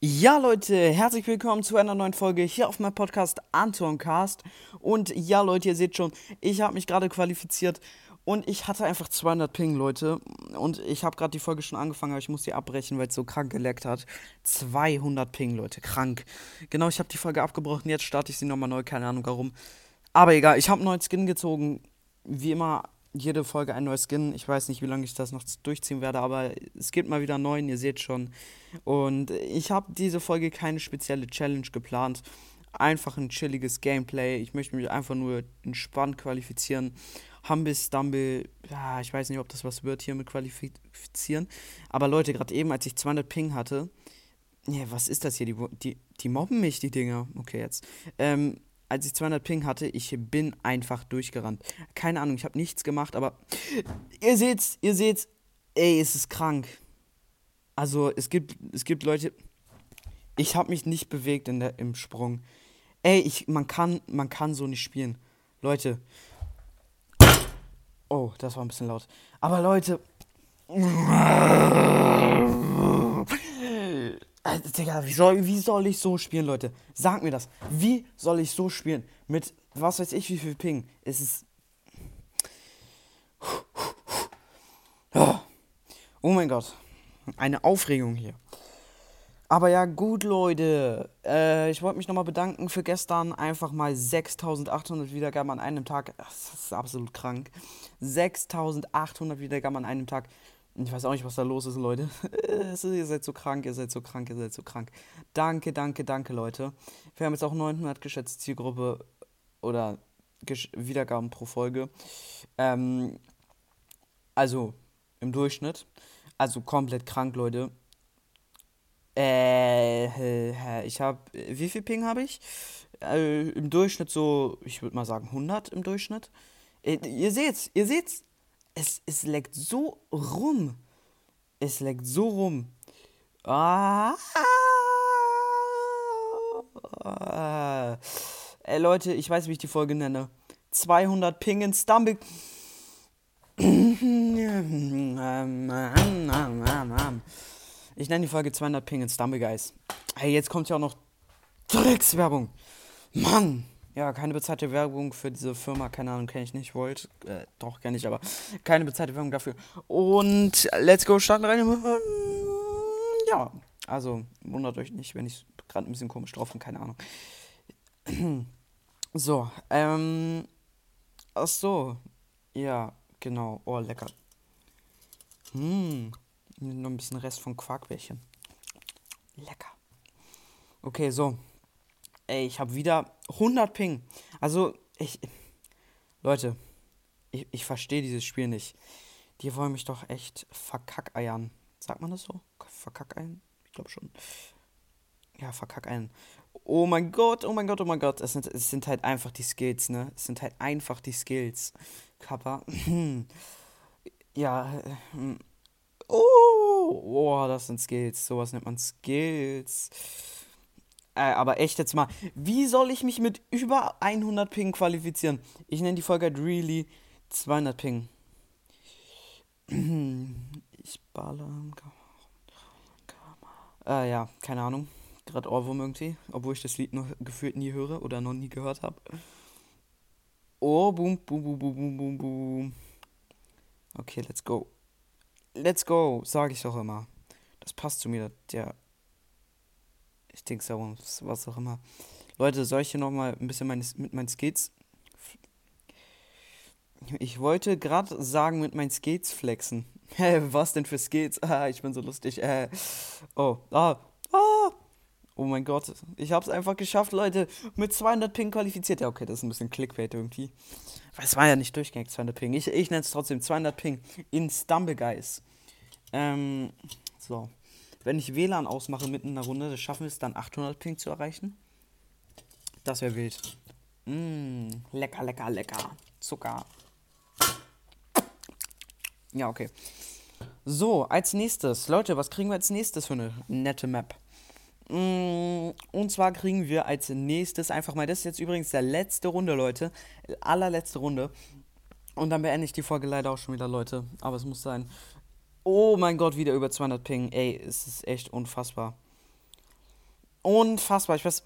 Ja, Leute, herzlich willkommen zu einer neuen Folge hier auf meinem Podcast Anton Cast. Und ja, Leute, ihr seht schon, ich habe mich gerade qualifiziert und ich hatte einfach 200 Ping, Leute. Und ich habe gerade die Folge schon angefangen, aber ich muss sie abbrechen, weil es so krank geleckt hat. 200 Ping, Leute, krank. Genau, ich habe die Folge abgebrochen, jetzt starte ich sie nochmal neu, keine Ahnung warum. Aber egal, ich habe einen neuen Skin gezogen. Wie immer, jede Folge ein neues Skin. Ich weiß nicht, wie lange ich das noch durchziehen werde, aber es gibt mal wieder einen neuen, ihr seht schon. Und ich habe diese Folge keine spezielle Challenge geplant. Einfach ein chilliges Gameplay. Ich möchte mich einfach nur entspannt qualifizieren. Humble Stumble, ja, ich weiß nicht, ob das was wird hier mit qualifizieren. Aber Leute, gerade eben, als ich 200 Ping hatte, ja, was ist das hier? Die, die, die mobben mich, die Dinger. Okay, jetzt. Ähm, als ich 200 Ping hatte, ich bin einfach durchgerannt. Keine Ahnung, ich habe nichts gemacht, aber ihr seht's, ihr seht's, ey, es ist krank. Also, es gibt, es gibt Leute, ich habe mich nicht bewegt in der, im Sprung. Ey, ich, man kann, man kann so nicht spielen. Leute. Oh, das war ein bisschen laut. Aber Leute. Also, Digga, wie soll, wie soll ich so spielen, Leute? Sag mir das. Wie soll ich so spielen? Mit was weiß ich, wie viel Ping? Es ist. Oh mein Gott. Eine Aufregung hier. Aber ja, gut, Leute. Äh, ich wollte mich nochmal bedanken für gestern. Einfach mal 6800 Wiedergaben an einem Tag. Das ist absolut krank. 6800 Wiedergaben an einem Tag. Ich weiß auch nicht, was da los ist, Leute. ihr seid so krank, ihr seid so krank, ihr seid so krank. Danke, danke, danke, Leute. Wir haben jetzt auch 900 geschätzte Zielgruppe oder Gesch Wiedergaben pro Folge. Ähm, also im Durchschnitt. Also komplett krank, Leute. Äh, ich habe, wie viel Ping habe ich? Äh, Im Durchschnitt so, ich würde mal sagen 100 im Durchschnitt. Äh, ihr seht's, ihr seht's, es, es leckt so rum. Es leckt so rum. Ah. Ey, Leute, ich weiß, wie ich die Folge nenne. 200 Ping in Stumble. Ich nenne die Folge 200 Ping in Stumble Guys. Hey, jetzt kommt ja auch noch Dreckswerbung. Mann. Ja, keine bezahlte Werbung für diese Firma, keine Ahnung, kenne ich nicht, wollt. Äh, doch, kenne ich, aber keine bezahlte Werbung dafür. Und let's go, starten rein. Ja, also wundert euch nicht, wenn ich gerade ein bisschen komisch drauf bin, keine Ahnung. So, ähm. Ach so. Ja, genau. Oh, lecker. Hm. Noch ein bisschen Rest von Quarkbällchen. Lecker. Okay, so. Ey, ich habe wieder 100 Ping. Also, ich. Leute, ich, ich verstehe dieses Spiel nicht. Die wollen mich doch echt verkackeiern. Sagt man das so? Verkackeiern? Ich glaube schon. Ja, verkackeiern. Oh mein Gott, oh mein Gott, oh mein Gott. Es sind, es sind halt einfach die Skills, ne? Es sind halt einfach die Skills. Kappa. ja. Äh, oh, oh, das sind Skills. Sowas nennt man Skills. Äh, aber echt jetzt mal, wie soll ich mich mit über 100 Ping qualifizieren? Ich nenne die Folge halt really 200 Ping. Ich baller. Äh, ja, keine Ahnung. Gerade Ohrwurm irgendwie. Obwohl ich das Lied noch gefühlt nie höre oder noch nie gehört habe. Oh, boom, boom, boom, boom, boom, boom. Okay, let's go. Let's go, sage ich doch immer. Das passt zu mir, der ich denke es was auch immer. Leute, soll ich hier nochmal ein bisschen meine, mit meinen Skates. Ich wollte gerade sagen, mit meinen Skates flexen. Hä, was denn für Skates? Ah, ich bin so lustig. Äh, oh, ah, ah. Oh mein Gott, ich hab's einfach geschafft, Leute. Mit 200 Ping qualifiziert. Ja, okay, das ist ein bisschen Clickbait irgendwie. Weil es war ja nicht durchgängig 200 Ping. Ich, ich nenne es trotzdem 200 Ping in Stumble Guys. Ähm, so. Wenn ich WLAN ausmache mitten in der Runde, schaffen wir es dann 800 Ping zu erreichen. Das wäre wild. Mmh, lecker, lecker, lecker. Zucker. Ja, okay. So, als nächstes. Leute, was kriegen wir als nächstes für eine nette Map? Mm, und zwar kriegen wir als nächstes einfach mal, das ist jetzt übrigens der letzte Runde, Leute. Allerletzte Runde. Und dann beende ich die Folge leider auch schon wieder, Leute. Aber es muss sein. Oh mein Gott, wieder über 200 Ping. Ey, es ist echt unfassbar. Unfassbar. Ich weiß.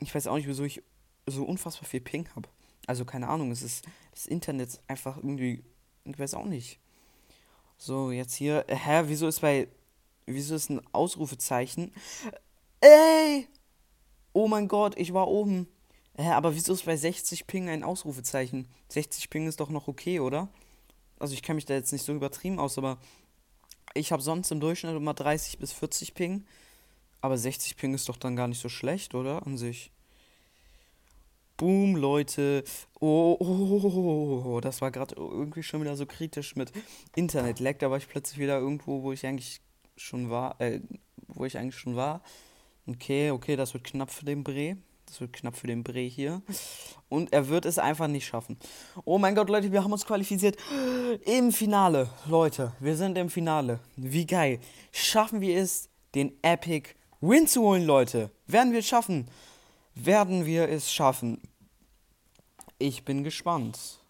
Ich weiß auch nicht, wieso ich so unfassbar viel Ping habe. Also keine Ahnung, es ist das Internet einfach irgendwie. Ich weiß auch nicht. So, jetzt hier. Hä, wieso ist bei. Wieso ist ein Ausrufezeichen? Ey! Oh mein Gott, ich war oben. Hä, aber wieso ist bei 60 Ping ein Ausrufezeichen? 60 Ping ist doch noch okay, oder? Also ich kenne mich da jetzt nicht so übertrieben aus, aber ich habe sonst im Durchschnitt immer 30 bis 40 Ping. Aber 60 Ping ist doch dann gar nicht so schlecht, oder? An sich. Boom, Leute. Oh, oh, oh, oh das war gerade irgendwie schon wieder so kritisch mit Internet-Lag. Da war ich plötzlich wieder irgendwo, wo ich eigentlich schon war. Äh, wo ich eigentlich schon war. Okay, okay, das wird knapp für den Bre. Das wird knapp für den Bre hier. Und er wird es einfach nicht schaffen. Oh mein Gott, Leute, wir haben uns qualifiziert. Im Finale. Leute, wir sind im Finale. Wie geil. Schaffen wir es, den Epic Win zu holen, Leute? Werden wir es schaffen? Werden wir es schaffen? Ich bin gespannt.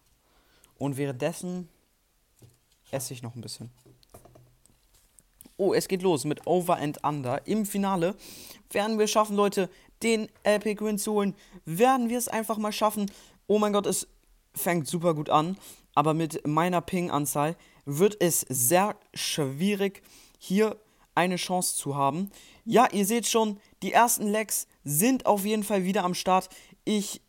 Und währenddessen esse ich noch ein bisschen. Oh, es geht los mit Over and Under. Im Finale werden wir schaffen, Leute, den Epic Win zu holen. Werden wir es einfach mal schaffen. Oh mein Gott, es fängt super gut an. Aber mit meiner Ping-Anzahl wird es sehr schwierig, hier eine Chance zu haben. Ja, ihr seht schon, die ersten Legs sind auf jeden Fall wieder am Start. Ich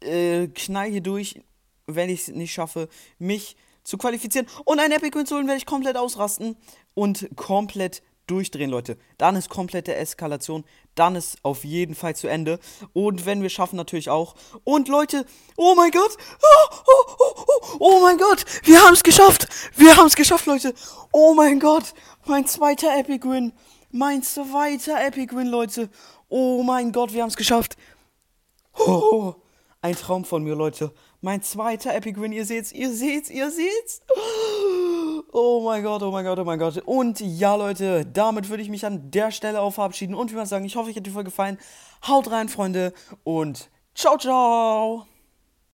äh, knall hier durch, wenn ich es nicht schaffe, mich zu qualifizieren und ein Epic Win zu holen, werde ich komplett ausrasten und komplett durchdrehen, Leute. Dann ist komplette Eskalation. Dann ist auf jeden Fall zu Ende. Und wenn wir schaffen, natürlich auch. Und Leute, oh mein Gott. Oh, oh, oh, oh, oh mein Gott. Wir haben es geschafft. Wir haben es geschafft, Leute. Oh mein Gott. Mein zweiter Epic Win. Mein zweiter Epic Win, Leute. Oh mein Gott, wir haben es geschafft. Oh, ein Traum von mir, Leute. Mein zweiter Epic Win. Ihr seht's, ihr seht's, ihr seht's. Oh mein Gott, oh mein Gott, oh mein Gott. Und ja, Leute, damit würde ich mich an der Stelle auch verabschieden und wie man sagen, ich hoffe, euch hat die Folge gefallen. Haut rein, Freunde, und ciao, ciao.